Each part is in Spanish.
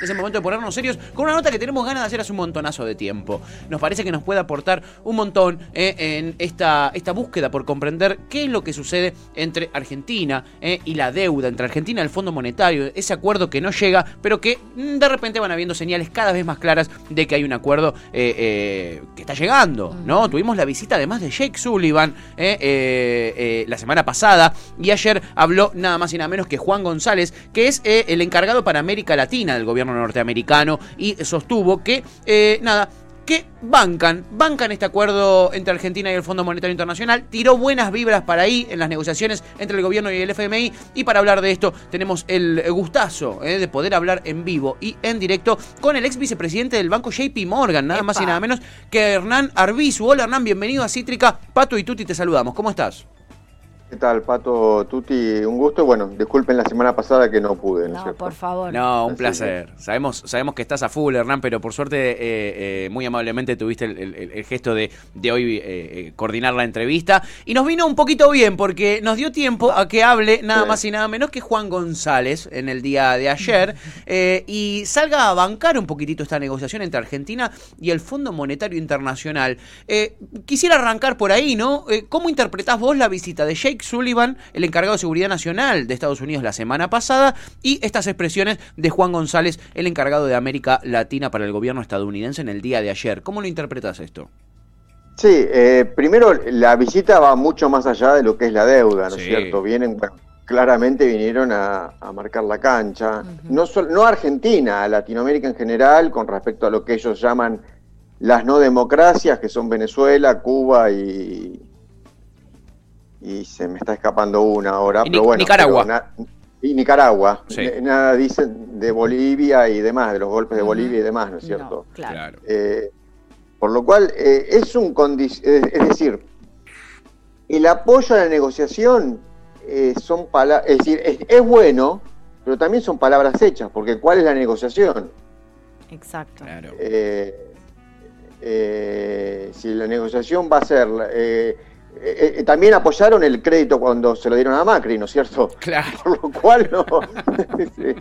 Es el momento de ponernos serios con una nota que tenemos ganas de hacer hace un montonazo de tiempo. Nos parece que nos puede aportar un montón eh, en esta, esta búsqueda por comprender qué es lo que sucede entre Argentina eh, y la deuda, entre Argentina y el Fondo Monetario, ese acuerdo que no llega, pero que mm, de repente van habiendo señales cada vez más claras de que hay un acuerdo eh, que está llegando, ¿no? Tuvimos la visita además de Jake Sullivan la semana pasada y ayer habló nada más y nada menos que Juan González, que es el encargado para América Latina del gobierno norteamericano y sostuvo que, eh, nada, que bancan, bancan este acuerdo entre Argentina y el Fondo Monetario Internacional, tiró buenas vibras para ahí en las negociaciones entre el gobierno y el FMI y para hablar de esto tenemos el gustazo eh, de poder hablar en vivo y en directo con el ex vicepresidente del banco JP Morgan, nada más y nada menos que Hernán Arbizu. Hola Hernán, bienvenido a Cítrica, Pato y Tuti te saludamos, ¿cómo estás? ¿Qué tal, Pato Tuti? Un gusto. Bueno, disculpen la semana pasada que no pude, ¿no, por favor. No, un placer. Sabemos, sabemos que estás a full, Hernán, pero por suerte, eh, eh, muy amablemente tuviste el, gesto de, de hoy eh, coordinar la entrevista. Y nos vino un poquito bien, porque nos dio tiempo a que hable nada más y nada menos que Juan González en el día de ayer y salga a bancar un poquitito esta negociación entre Argentina y el Fondo Monetario Internacional. quisiera arrancar por ahí, ¿no? ¿Cómo interpretás vos la visita de Jake Sullivan, el encargado de seguridad nacional de Estados Unidos la semana pasada, y estas expresiones de Juan González, el encargado de América Latina para el gobierno estadounidense en el día de ayer. ¿Cómo lo interpretas esto? Sí, eh, primero la visita va mucho más allá de lo que es la deuda, ¿no es cierto? Vienen, claramente vinieron a, marcar la cancha, no, no a Argentina, a Latinoamérica en general, con respecto a lo que ellos llaman las no democracias, que son Venezuela, Cuba y, y se me está escapando una ahora, pero bueno. Nicaragua. y Nicaragua. Nada dicen de Bolivia y demás, de los golpes de Bolivia y demás, ¿no es cierto? claro. Eh, por lo cual, eh, es un es decir, el apoyo a la negociación eh, son palabras, es decir, es, bueno, pero también son palabras hechas, porque ¿cuál es la negociación? Exacto. Claro. si la negociación va a ser eh, eh, también apoyaron el crédito cuando se lo dieron a Macri, ¿no es cierto? Claro. Por lo cual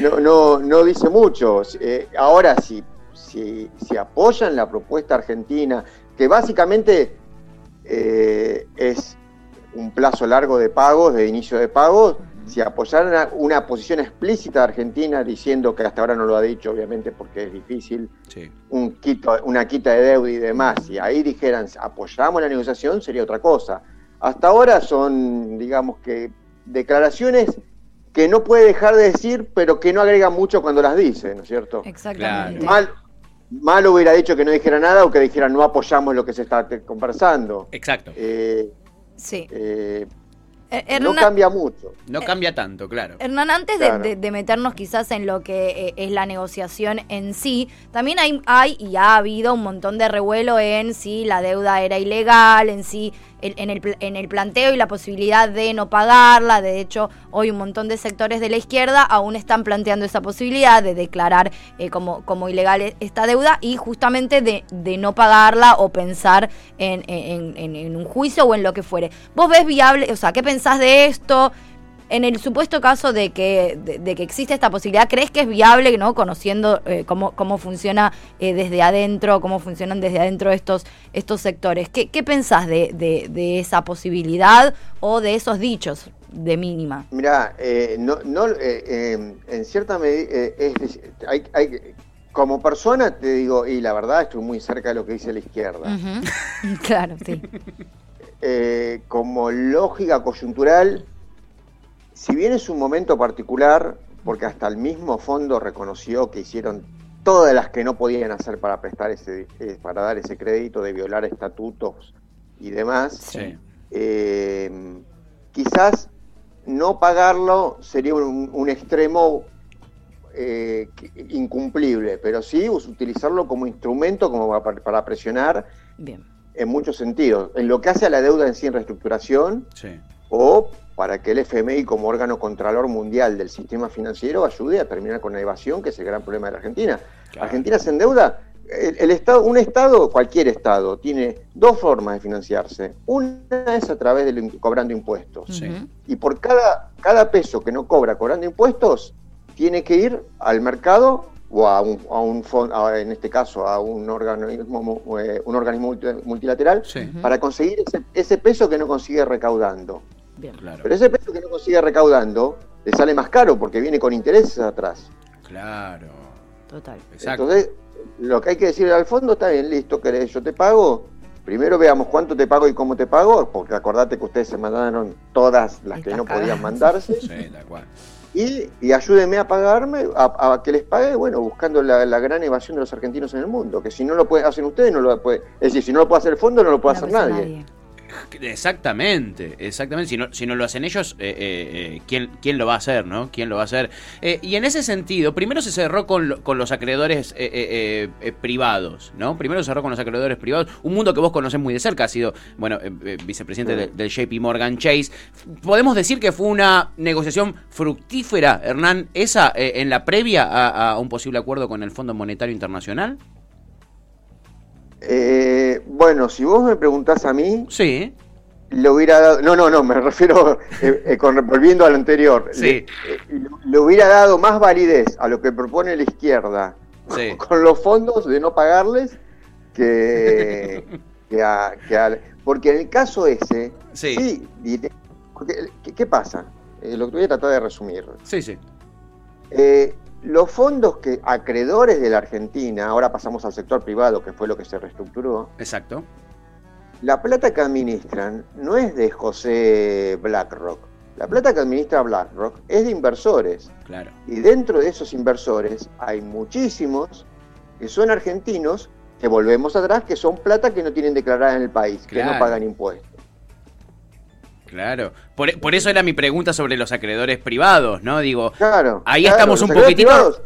no, no, no, dice mucho. Eh, ahora, si, si, si, apoyan la propuesta argentina, que básicamente es un plazo largo de pagos, de inicio de pagos, si apoyaran una posición explícita de Argentina diciendo que hasta ahora no lo ha dicho, obviamente porque es difícil, un quito, una quita de deuda y demás, y ahí dijeran apoyamos la negociación, sería otra cosa. Hasta ahora son, digamos que, declaraciones que no puede dejar de decir, pero que no agrega mucho cuando las dice, ¿no es cierto? Exactamente. Mal, mal hubiera dicho que no dijera nada o que dijera no apoyamos lo que se está conversando. Exacto. Eh, sí. Eh, eh, no cambia mucho. No cambia tanto, claro. Hernán, antes De, meternos quizás en lo que eh, es la negociación en sí, también hay, hay y ha habido un montón de revuelo en si la deuda era ilegal, en si en, el, en el planteo y la posibilidad de no pagarla. De hecho, hoy un montón de sectores de la izquierda aún están planteando esa posibilidad de declarar eh, como, como ilegal esta deuda y justamente de, no pagarla o pensar en, en, un juicio o en lo que fuere. ¿Vos ves viable, o sea, qué pensás de esto? En el supuesto caso de que, de, que existe esta posibilidad, ¿crees que es viable, no conociendo eh, cómo, cómo funciona eh, desde adentro, cómo funcionan desde adentro estos, estos sectores? ¿Qué, qué pensás de, de, esa posibilidad o de esos dichos de mínima? Mira, eh, no, no, en cierta medida, hay, hay, como persona te digo, y la verdad estoy muy cerca de lo que dice la izquierda. claro, sí. como lógica coyuntural, si bien es un momento particular, porque hasta el mismo fondo reconoció que hicieron todas las que no podían hacer para prestar ese, eh, para dar ese crédito, de violar estatutos y demás, eh, quizás no pagarlo sería un, extremo eh, incumplible, pero sí utilizarlo como instrumento como para, presionar en muchos sentidos. En lo que hace a la deuda en sí en reestructuración o para que el FMI como órgano contralor mundial del sistema financiero ayude a terminar con la evasión, que es el gran problema de la Argentina. Argentina se endeuda el, el estado, un Estado, cualquier Estado, tiene dos formas de financiarse. Una es a través de cobrando impuestos. Sí. Y por cada, cada peso que no cobra cobrando impuestos, tiene que ir al mercado o a un, a un fondo, en este caso a un organismo, eh, un organismo multi- multilateral, Sí, para conseguir ese, ese peso que no consigue recaudando. Bien. claro. Pero ese peso que no consigue recaudando le sale más caro porque viene con intereses atrás. Claro. Total. Exacto. Entonces, lo que hay que decirle al fondo está bien, listo, querés, yo te pago. Primero veamos cuánto te pago y cómo te pago, porque acordate que ustedes se mandaron todas las que no podían mandarse. Sí, tal cual. Y, y ayúdenme a pagarme, a, a que les pague, bueno, buscando la, la gran evasión de los argentinos en el mundo. Que si no lo pueden hacer ustedes, no lo puede. Es decir, si no lo puede hacer el fondo, no lo puede No hacer hizo nadie. Exactamente, exactamente. Si no, si no lo hacen ellos, eh, eh, eh, ¿quién, ¿quién lo va a hacer, no? ¿Quién lo va a hacer? Eh, y en ese sentido, primero se cerró con, lo- con los acreedores eh, eh, eh, privados, ¿no? Primero se cerró con los acreedores privados. Un mundo que vos conocés muy de cerca, ha sido, bueno, eh, eh, vicepresidente Sí. de- del JP Morgan Chase. ¿Podemos decir que fue una negociación fructífera, Hernán, esa eh, en la previa a, a un posible acuerdo con el Fondo Monetario Internacional? Eh, bueno, si vos me preguntás a mí, Sí, le hubiera dado. No, no, no, me refiero, eh, eh, con, volviendo a lo anterior. Sí. Le, eh, le hubiera dado más validez a lo que propone la izquierda sí. con los fondos de no pagarles que, que a, que a- Porque en el caso ese, Sí. diré- porque, ¿qué, qué pasa? Eh, lo que voy a tratar de resumir. Sí, sí. Eh, los fondos que acreedores de la Argentina, ahora pasamos al sector privado, que fue lo que se reestructuró, Exacto. la plata que administran no es de José BlackRock. La plata que administra BlackRock es de inversores. Claro. Y dentro de esos inversores hay muchísimos que son argentinos, que volvemos atrás, que son plata que no tienen declarada en el país, que no pagan impuestos. Claro. Por, por eso era mi pregunta sobre los acreedores privados, ¿no? Digo, Claro. Ahí claro, estamos un poquitito privados,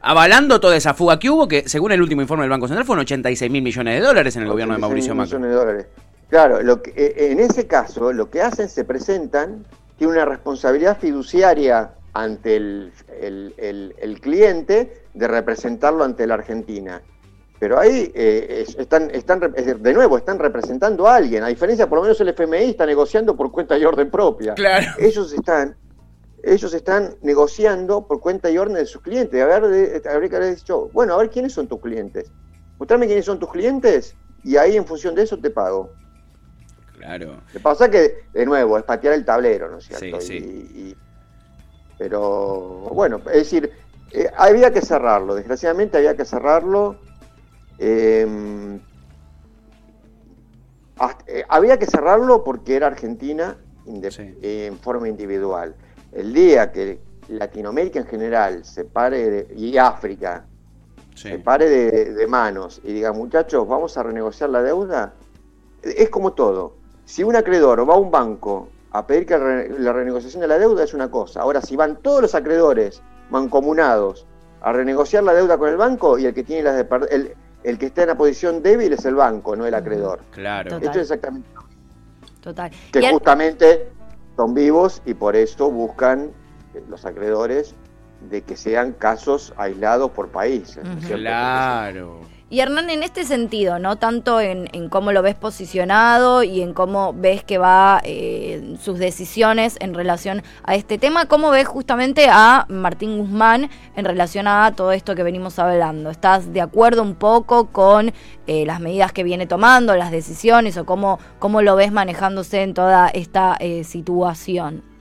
avalando toda esa fuga que hubo, que según el último informe del Banco Central fueron 86 mil millones de dólares en el gobierno de 86 Mauricio Macri. millones de dólares. Claro, lo que, eh, en ese caso, lo que hacen, se presentan, tiene una responsabilidad fiduciaria ante el, el- el- el cliente de representarlo ante la Argentina. Pero ahí eh, es- están, están, rep- es decir, de nuevo, están representando a alguien. A diferencia, por lo menos el FMI está negociando por cuenta y orden propia. Claro. Ellos están, ellos están negociando por cuenta y orden de sus clientes. A ver, habría que haber dicho, bueno, a ver quiénes son tus clientes. Mostrame quiénes son tus clientes y ahí en función de eso te pago. Claro. Lo que pasa que, de nuevo, es patear el tablero, ¿no es cierto? Sí, sí. Y- y- pero, bueno, es decir, eh, había que cerrarlo, desgraciadamente había que cerrarlo. Eh, hasta- eh, había que cerrarlo porque era Argentina Sí. eh, en forma individual. El día que Latinoamérica en general se pare, de- y África, Sí. se pare de, de manos y diga, muchachos, vamos a renegociar la deuda, es como todo. Si un acreedor va a un banco a pedir que la renegociación de la deuda es una cosa. Ahora, si van todos los acreedores mancomunados a renegociar la deuda con el banco y el que tiene las de el, el que está en la posición débil es el banco, no el acreedor. Claro. Total. Esto es exactamente Total. que Y al- justamente son vivos y por eso buscan eh, los acreedores de que sean casos aislados por país. ¿no es Ujú. cierto? Claro. Y Hernán, en este sentido, ¿no? Tanto en, en cómo lo ves posicionado y en cómo ves que va eh, sus decisiones en relación a este tema, ¿cómo ves justamente a Martín Guzmán en relación a todo esto que venimos hablando? ¿Estás de acuerdo un poco con eh, las medidas que viene tomando, las decisiones o cómo, cómo lo ves manejándose en toda esta eh, situación?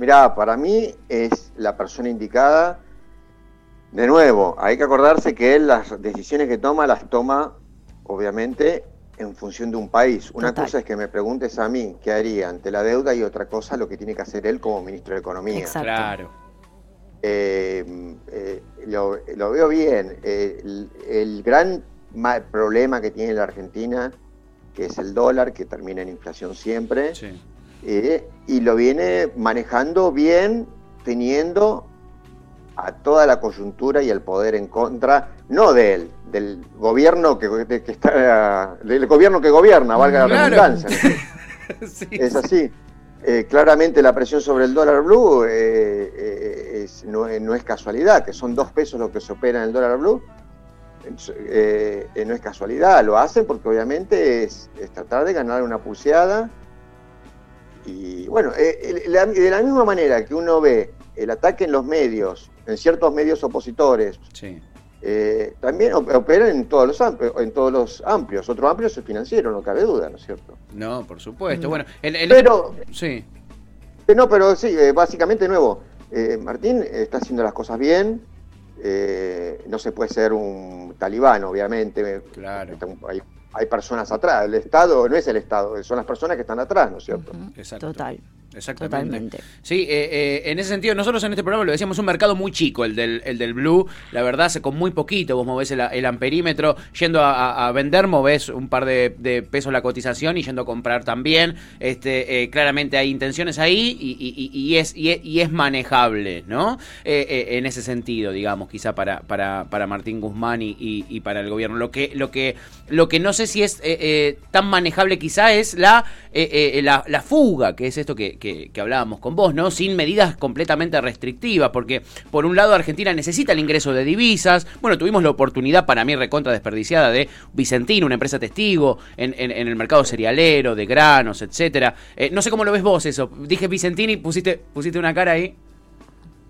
Mirá, para mí es la persona indicada. De nuevo, hay que acordarse que él las decisiones que toma las toma, obviamente, en función de un país. Una Total. cosa es que me preguntes a mí qué haría ante la deuda y otra cosa lo que tiene que hacer él como ministro de Economía. Exacto. Claro. Eh, eh, lo, lo veo bien. Eh, el, el gran ma- problema que tiene la Argentina, que es el dólar, que termina en inflación siempre, Sí. Eh, y lo viene manejando bien, teniendo a toda la coyuntura y el poder en contra, no de él, del gobierno que, de- que está, del gobierno que gobierna, valga la redundancia. Sí. Es así. Eh, claramente la presión sobre el dólar blue eh, es- no, es- no es casualidad, que son dos pesos lo que se opera en el dólar blue. eh, no es casualidad, lo hacen porque obviamente es, tratar de ganar una pulseada. Y bueno, de la misma manera que uno ve el ataque en los medios, en ciertos medios opositores, también operan en todos los amplios, en todos los amplios. Otro amplio es el financiero, no cabe duda, ¿no es cierto? No, por supuesto. Mm. Bueno, pero sí. No, pero sí, básicamente nuevo, Martín está haciendo las cosas bien, eh, no se puede ser un talibán, obviamente. Claro. Hay, hay, personas atrás. El Estado no es el Estado, son las personas que están atrás, ¿no es cierto? Exacto. Total. Exactamente. Sí, eh, eh, en ese sentido, nosotros en este programa lo decíamos, un mercado muy chico, el del, el del Blue. La verdad, con muy poquito vos movés el, amperímetro. Yendo a, vender, movés un par de, pesos la cotización y yendo a comprar también. Este, eh, claramente hay intenciones ahí y, es, y, es manejable, ¿no? en ese sentido, digamos, quizá para, para, para Martín Guzmán y, para el gobierno. Lo que, lo que, lo que no sé si es tan manejable quizá es la, la, la fuga, que es esto que, que, hablábamos con vos, ¿no? Sin medidas completamente restrictivas, porque por un lado Argentina necesita el ingreso de divisas, bueno, tuvimos la oportunidad para mí recontra desperdiciada de Vicentino, una empresa testigo en, el mercado cerealero, de granos, etcétera. Eh, no sé cómo lo ves vos eso. Dije Vicentini, pusiste, pusiste una cara ahí.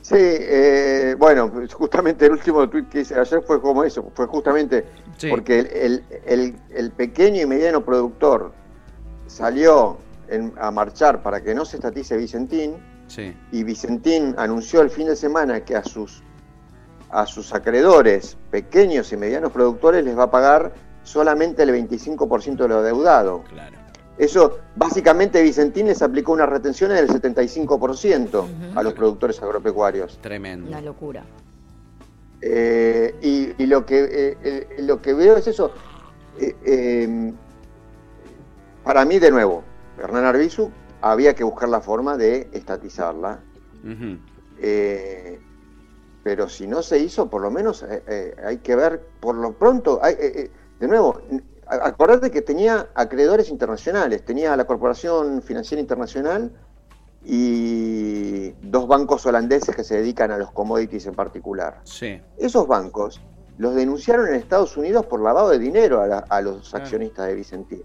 Sí, eh, bueno, justamente el último tweet que hice ayer fue como eso, fue justamente porque el, el, el, pequeño y mediano productor salió a marchar para que no se estatice Vicentín. Y Vicentín anunció el fin de semana que a sus, a sus acreedores, pequeños y medianos productores, les va a pagar solamente el 25% de lo deudado. Claro. Eso, básicamente, Vicentín les aplicó una retención del 75% a los productores agropecuarios. Tremendo. Una locura. Eh, y, lo, que, eh, lo que veo es eso. Eh, para mí, de nuevo, Hernán Arbizu, había que buscar la forma de estatizarla. Eh, pero si no se hizo, por lo menos eh, eh, hay que ver, por lo pronto, de nuevo, acordate que tenía acreedores internacionales, tenía la Corporación Financiera Internacional y dos bancos holandeses que se dedican a los commodities en particular. Sí. Esos bancos los denunciaron en Estados Unidos por lavado de dinero a, los accionistas de Vicentín.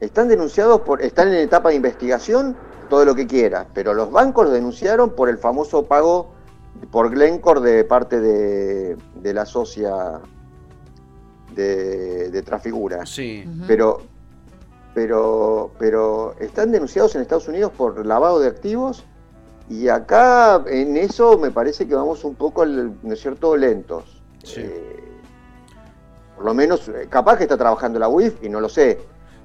Están denunciados por, están en etapa de investigación, todo lo que quiera, pero los bancos los denunciaron por el famoso pago por Glencore de parte de, la socia de, de Trafigura. Sí. Pero, pero, pero están denunciados en Estados Unidos por lavado de activos y acá en eso me parece que vamos un poco, ¿no es cierto?, lentos. Eh, por lo menos, eh, capaz que está trabajando la UIF y no lo sé,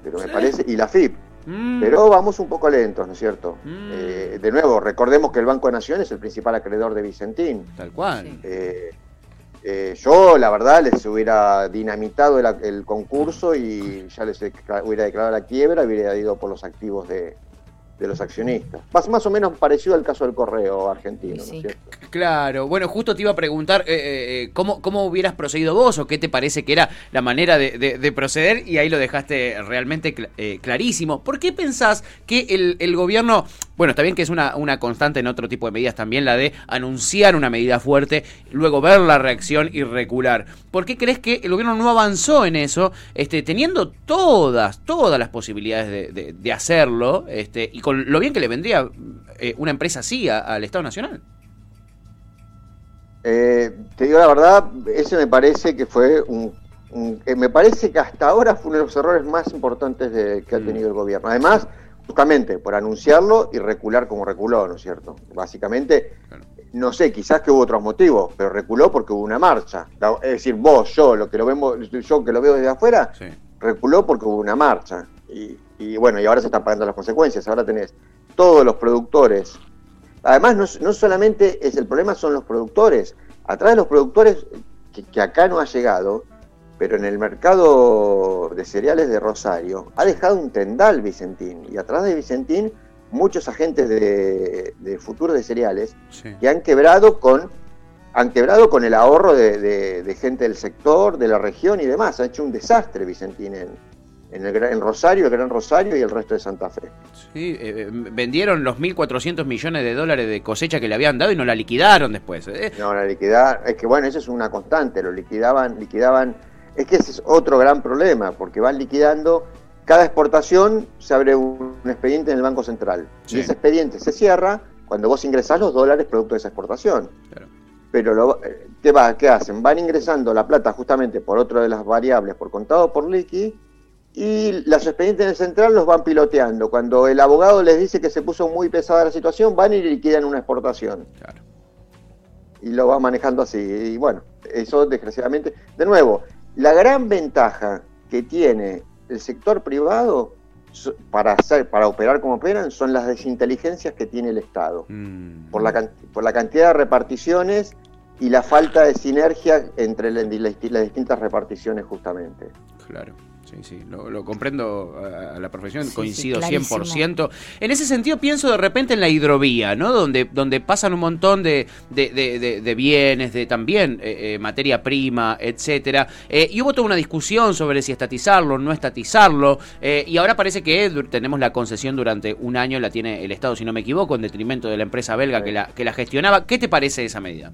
pero me parece, y la FIP. Mm. Pero vamos un poco lentos, ¿no es cierto? Mm. Eh, de nuevo, recordemos que el Banco de Nación es el principal acreedor de Vicentín. Tal cual. Eh, eh, yo, la verdad, les hubiera dinamitado el, concurso y ya les hubiera declarado la quiebra, hubiera ido por los activos de, de los accionistas. Más, más o menos parecido al caso del correo argentino, ¿no es cierto? Claro, bueno, justo te iba a preguntar eh, eh, eh, ¿cómo, cómo hubieras procedido vos o qué te parece que era la manera de, proceder y ahí lo dejaste realmente clarísimo. ¿Por qué pensás que el, el, gobierno, bueno, está bien que es una, una constante en otro tipo de medidas también, la de anunciar una medida fuerte, luego ver la reacción y recular? ¿Por qué crees que el gobierno no avanzó en eso, este, teniendo todas, todas las posibilidades de, de hacerlo este, y con lo bien que le vendría eh, una empresa así al Estado Nacional. Eh, te digo la verdad, ese me parece que fue un, eh, me parece que hasta ahora fue uno de los errores más importantes de, que ha mm. tenido el gobierno. Además, justamente por anunciarlo y recular como reculó, ¿no es cierto? Básicamente, no sé, quizás que hubo otros motivos, pero reculó porque hubo una marcha. Es decir, vos, yo, lo que lo vemos, yo que lo veo desde afuera, reculó porque hubo una marcha. Y, y bueno, y ahora se están pagando las consecuencias, ahora tenés todos los productores. Además, no, solamente es el problema, son los productores. Atrás de los productores, que, acá no ha llegado, pero en el mercado de cereales de Rosario, ha dejado un tendal Vicentín. Y atrás de Vicentín, muchos agentes de, futuro de cereales que han quebrado con han quebrado con el ahorro de, de, gente del sector, de la región y demás. Ha hecho un desastre Vicentín en, en, el, en Rosario, el Gran Rosario y el resto de Santa Fe. Sí, eh, vendieron los 1.400 millones de dólares de cosecha que le habían dado y no la liquidaron después. ¿eh? No, la liquidaron, es que bueno, eso es una constante, lo liquidaban, liquidaban, es que ese es otro gran problema, porque van liquidando, cada exportación se abre un, expediente en el Banco Central, y ese expediente se cierra cuando vos ingresás los dólares producto de esa exportación. Pero lo, ¿qué, va, ¿qué hacen? Van ingresando la plata justamente por otra de las variables, por contado por liqui, y los expedientes del central los van piloteando. Cuando el abogado les dice que se puso muy pesada la situación, van y liquidan una exportación. Y lo van manejando así. Y bueno, eso desgraciadamente. De nuevo, la gran ventaja que tiene el sector privado para hacer, para operar como operan, son las desinteligencias que tiene el Estado. Mm. Por, la, por la cantidad de reparticiones y la falta de sinergia entre las distintas reparticiones justamente. Claro. Sí, sí, lo, comprendo a, la profesión, coincido 100%. En ese sentido pienso de repente en la hidrovía, ¿no? Donde, donde pasan un montón de, de, bienes, de también eh, eh, materia prima, etcétera. Eh, y hubo toda una discusión sobre si estatizarlo o no estatizarlo. y ahora parece que tenemos la concesión durante un año, la tiene el Estado, si no me equivoco, en detrimento de la empresa belga que, la, que la gestionaba. ¿Qué te parece esa medida?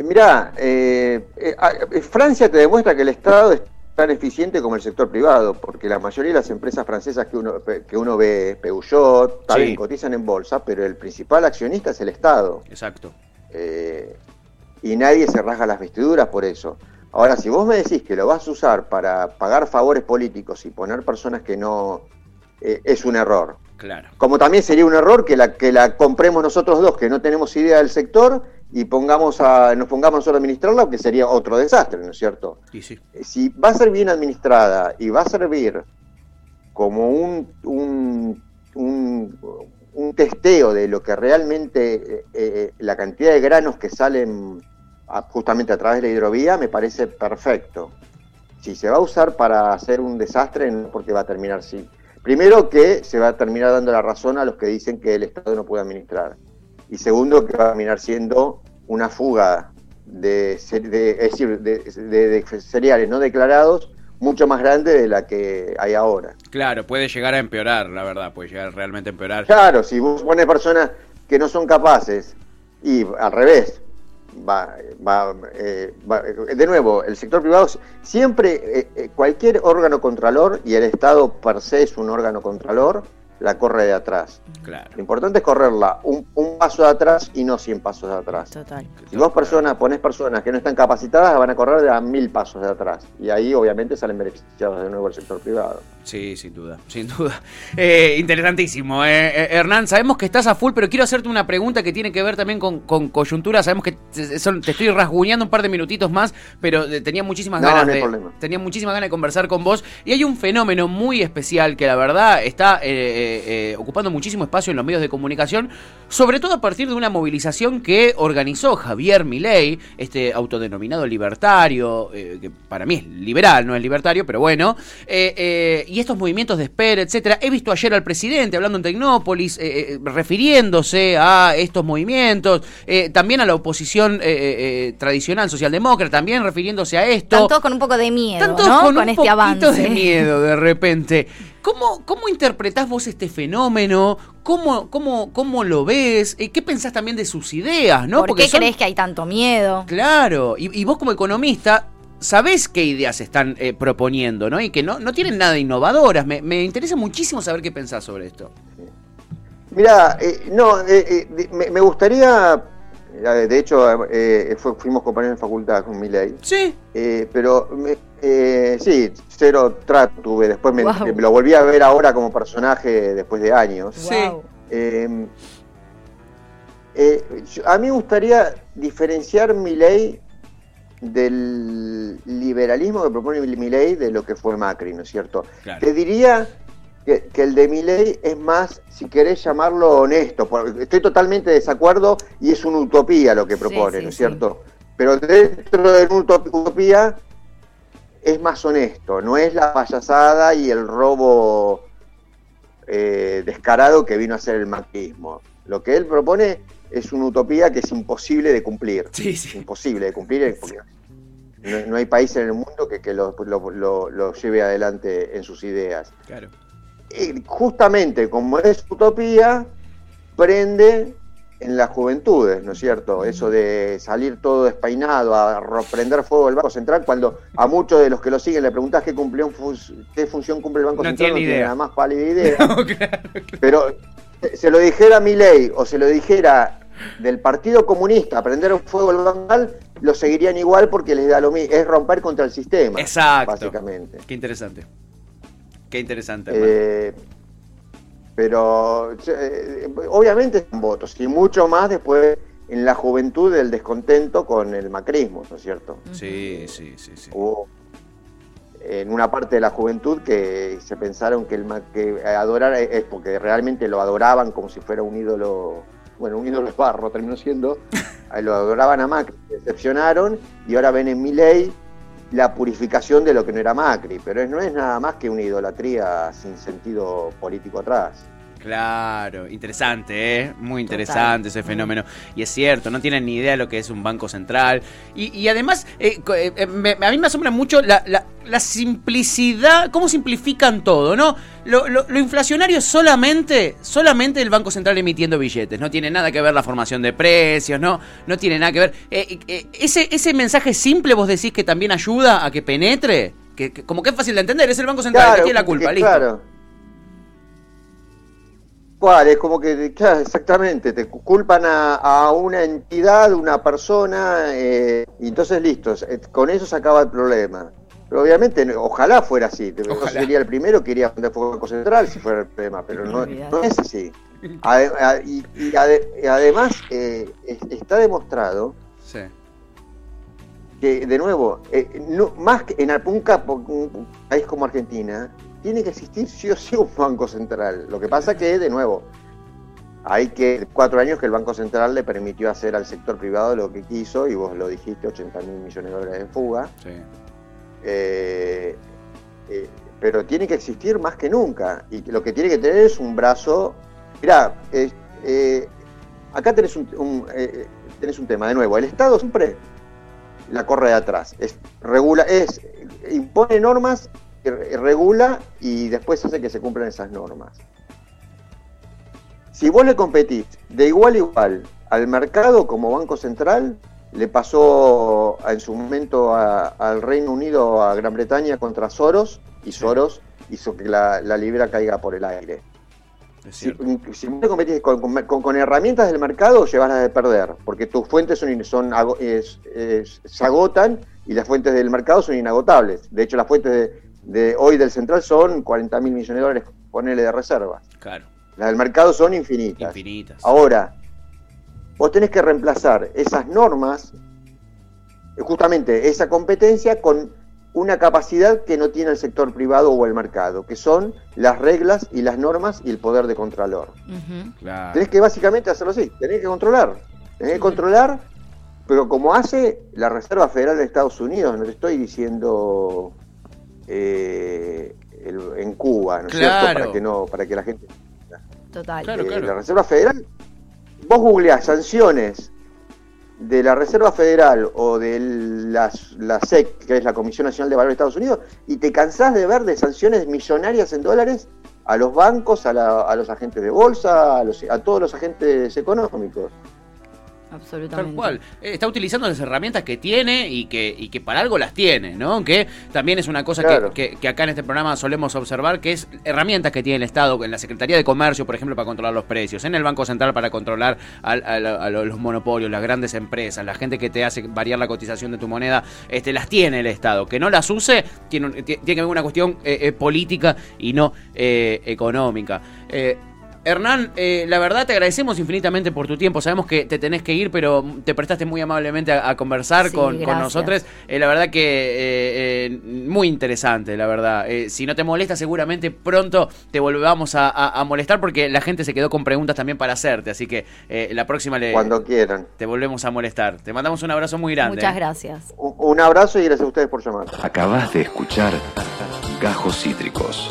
Eh, mirá, eh, eh, Francia te demuestra que el Estado es tan eficiente como el sector privado, porque la mayoría de las empresas francesas que uno, que uno ve, Peugeot, también cotizan en bolsa, pero el principal accionista es el Estado. Exacto. y nadie se rasga las vestiduras por eso. Ahora, si vos me decís que lo vas a usar para pagar favores políticos y poner personas que no... es un error. Claro. Como también sería un error que la, que la compremos nosotros dos, que no tenemos idea del sector, y pongamos a, nos pongamos a administrarla, que sería otro desastre, ¿no es cierto? sí. Eh, si va a ser bien administrada y va a servir como un, un, un, testeo de lo que realmente eh, eh, la cantidad de granos que salen justamente a través de la hidrovía, me parece perfecto. Si se va a usar para hacer un desastre, no porque va a terminar así. Primero que se va a terminar dando la razón a los que dicen que el Estado no puede administrar y segundo que va a terminar siendo una fuga de, de, cereales no declarados mucho más grande de la que hay ahora. Claro, puede llegar a empeorar, la verdad, puede llegar realmente a empeorar. Claro, si vos pones personas que no son capaces y al revés, va, va, eh, de nuevo, el sector privado siempre, eh, eh, cualquier órgano contralor, y el Estado per se es un órgano contralor, la corre de atrás. Claro. Lo importante es correrla un, un, paso de atrás y no 100 pasos de atrás. Total. Si vos personas, pones personas que no están capacitadas, van a correr de a mil pasos de atrás. Y ahí obviamente salen beneficiados de nuevo el sector privado. Sí, sin duda, sin duda. Eh, interesantísimo. Eh, eh, Hernán, sabemos que estás a full, pero quiero hacerte una pregunta que tiene que ver también con, coyuntura. Sabemos que te, estoy rasguñando un par de minutitos más, pero tenía muchísimas ganas de, tenía muchísimas ganas de conversar con vos. Y hay un fenómeno muy especial que la verdad está ocupando muchísimo espacio en los medios de comunicación, sobre todo a partir de una movilización que organizó Javier Milei, este autodenominado libertario, que para mí es liberal, no es libertario, pero bueno. y estos movimientos de espera, etcétera. He visto ayer al presidente hablando en Tecnópolis, eh, eh, refiriéndose a estos movimientos, eh, también a la oposición tradicional socialdemócrata, también refiriéndose a esto. Están todos con un poco de miedo, ¿no? Con, con un este avance. de miedo de repente. ¿Cómo, ¿Cómo interpretás vos este fenómeno? ¿Cómo, cómo, cómo lo ves? ¿Qué pensás también de sus ideas? ¿no? ¿Por Porque qué crees que hay tanto miedo? Claro, y, y vos como economista sabés qué ideas están eh, proponiendo, ¿no? Y que no, no tienen nada innovadoras. Me, me, interesa muchísimo saber qué pensás sobre esto. Mira, eh, no, eh, me, gustaría, de hecho, fuimos compañeros en facultad con Miley. Sí. pero sí, cero trato tuve. Después me, lo volví a ver ahora como personaje después de años. Sí. Em, a mí me gustaría diferenciar Miley del liberalismo que propone Milei de lo que fue Macri, ¿no es cierto? Te diría que, el de Milei es más, si querés llamarlo honesto, estoy totalmente de desacuerdo y es una utopía lo que propone, ¿no es cierto? Pero dentro de una utopía es más honesto, no es la payasada y el robo eh, descarado que vino a ser el macrismo. Lo que él propone es una utopía que es imposible de cumplir. Sí, sí. Imposible de cumplir. No, no hay país en el mundo que, que lo, lo- lo- lo lleve adelante en sus ideas. Claro. Y justamente como es utopía, prende en las juventudes, ¿no es cierto? Eso de salir todo despeinado, a prender fuego el Banco Central, cuando a muchos de los que lo siguen le preguntás qué, cumplió, qué función cumple el Banco No Central, tiene no tiene idea. nada más pálida idea. Claro. Pero se lo dijera Milei o se lo dijera del Partido Comunista, prender fuego el Banco Central, lo seguirían igual porque les da lo mismo, es romper contra el sistema, Exacto. básicamente. Qué interesante. Qué interesante. Eh, pero eh, obviamente son votos y mucho más después en la juventud del descontento con el macrismo, ¿no es cierto? sí, sí, sí, sí. Hubo en una parte de la juventud que se pensaron que el que adorar es porque realmente lo adoraban como si fuera un ídolo, bueno, un ídolo de barro terminó siendo, lo adoraban a Macri, se decepcionaron y ahora ven en Milei la purificación de lo que no era Macri, pero no es nada más que una idolatría sin sentido político atrás. Claro, interesante, ¿eh? Muy interesante ese fenómeno. Y es cierto, no tienen ni idea de lo que es un banco central. Y, y además, eh, eh, eh, me- a mí me asombra mucho la, la- la simplicidad, cómo simplifican todo, ¿no? Lo, lo- lo inflacionario es solamente, solamente el Banco Central emitiendo billetes. No tiene nada que ver la formación de precios, ¿no? No tiene nada que ver. Ese, ese mensaje simple vos decís que también ayuda a que penetre. Que, que- como que es fácil de entender, es el Banco Central, que tiene la culpa, que- listo. Claro. ¿Cuál? Es como que, claro, exactamente, te cu- culpan a, a una entidad, una persona, eh, y entonces listo, eh, con eso se acaba el problema. Pero obviamente, ojalá fuera así, yo Ojalá. sería el primero que iría a poner Banco Central si fuera el problema, pero no, no es así. A- y, y ade- y además eh, es- está demostrado Sí. que de nuevo, eh, no, más que en un, capo- un país como Argentina, tiene que existir sí o sí un banco central. Lo que pasa que, de nuevo, hay que cuatro años que el Banco Central le permitió hacer al sector privado lo que quiso, y vos lo dijiste, 80 mil millones de dólares de fuga. Sí. Eh, eh, pero tiene que existir más que nunca. Y lo que tiene que tener es un brazo. Mirá, eh, acá tenés un, un, tenés un tema, de nuevo. El Estado siempre la corre de atrás. Es, regula, es, impone normas, regula y después hace que se cumplan esas normas. Si vos le competís de igual a igual al mercado como Banco Central, le pasó a- en su momento a- al Reino Unido, a Gran Bretaña contra Soros, y Soros hizo que la, la libra caiga por el aire. Si, si vos te competís con, con- con- con herramientas del mercado, llevas las de perder, porque tus fuentes son, son ago- es- es- se agotan y las fuentes del mercado son inagotables. De hecho, las fuentes de, de hoy del central son 40 mil millones de dólares, ponele de reservas. Claro. Las del mercado son infinitas. Infinitas. Ahora, vos tenés que reemplazar esas normas, justamente esa competencia, con una capacidad que no tiene el sector privado o el mercado, que son las reglas y las normas y el poder de contralor. Ujú. Claro. Tenés que básicamente hacerlo así, tenés que controlar. Tenés que controlar, pero como hace la Reserva Federal de Estados Unidos, no te estoy diciendo eh, el- en Cuba, ¿no es Claro. cierto? Para que no, para que la gente Total. Claro, eh, claro. la Reserva Federal, vos googleás sanciones de la Reserva Federal o de la, la SEC, que es la Comisión Nacional de Valores de Estados Unidos, y te cansás de ver de sanciones millonarias en dólares a los bancos, a, la- a los agentes de bolsa, a, los- a todos los agentes económicos. Absolutamente. Tal cual. Eh, Está utilizando las herramientas que tiene y que, y que para algo las tiene, ¿no? Que también es una cosa que- Claro. que, que acá en este programa solemos observar, que es herramientas que tiene el Estado, en la Secretaría de Comercio, por ejemplo, para controlar los precios, en el Banco Central para controlar al- al- a, los monopolios, las grandes empresas, la gente que te hace variar la cotización de tu moneda, este, las tiene el Estado. Que no las use, tiene, tiene que ver una cuestión eh, eh, política y no eh, económica. Hernán, eh, la verdad te agradecemos infinitamente por tu tiempo. Sabemos que te tenés que ir, pero te prestaste muy amablemente a, a conversar Sí, con, con nosotros. Eh, la verdad que eh, eh, muy interesante, la verdad. Eh, si no te molesta, seguramente pronto te volvamos a, a- a molestar porque la gente se quedó con preguntas también para hacerte. Así que eh, la próxima le, Cuando quieran. te volvemos a molestar. Te mandamos un abrazo muy grande. Muchas gracias. Un, un abrazo y gracias a ustedes por llamar. Acabas de escuchar Gajos Cítricos.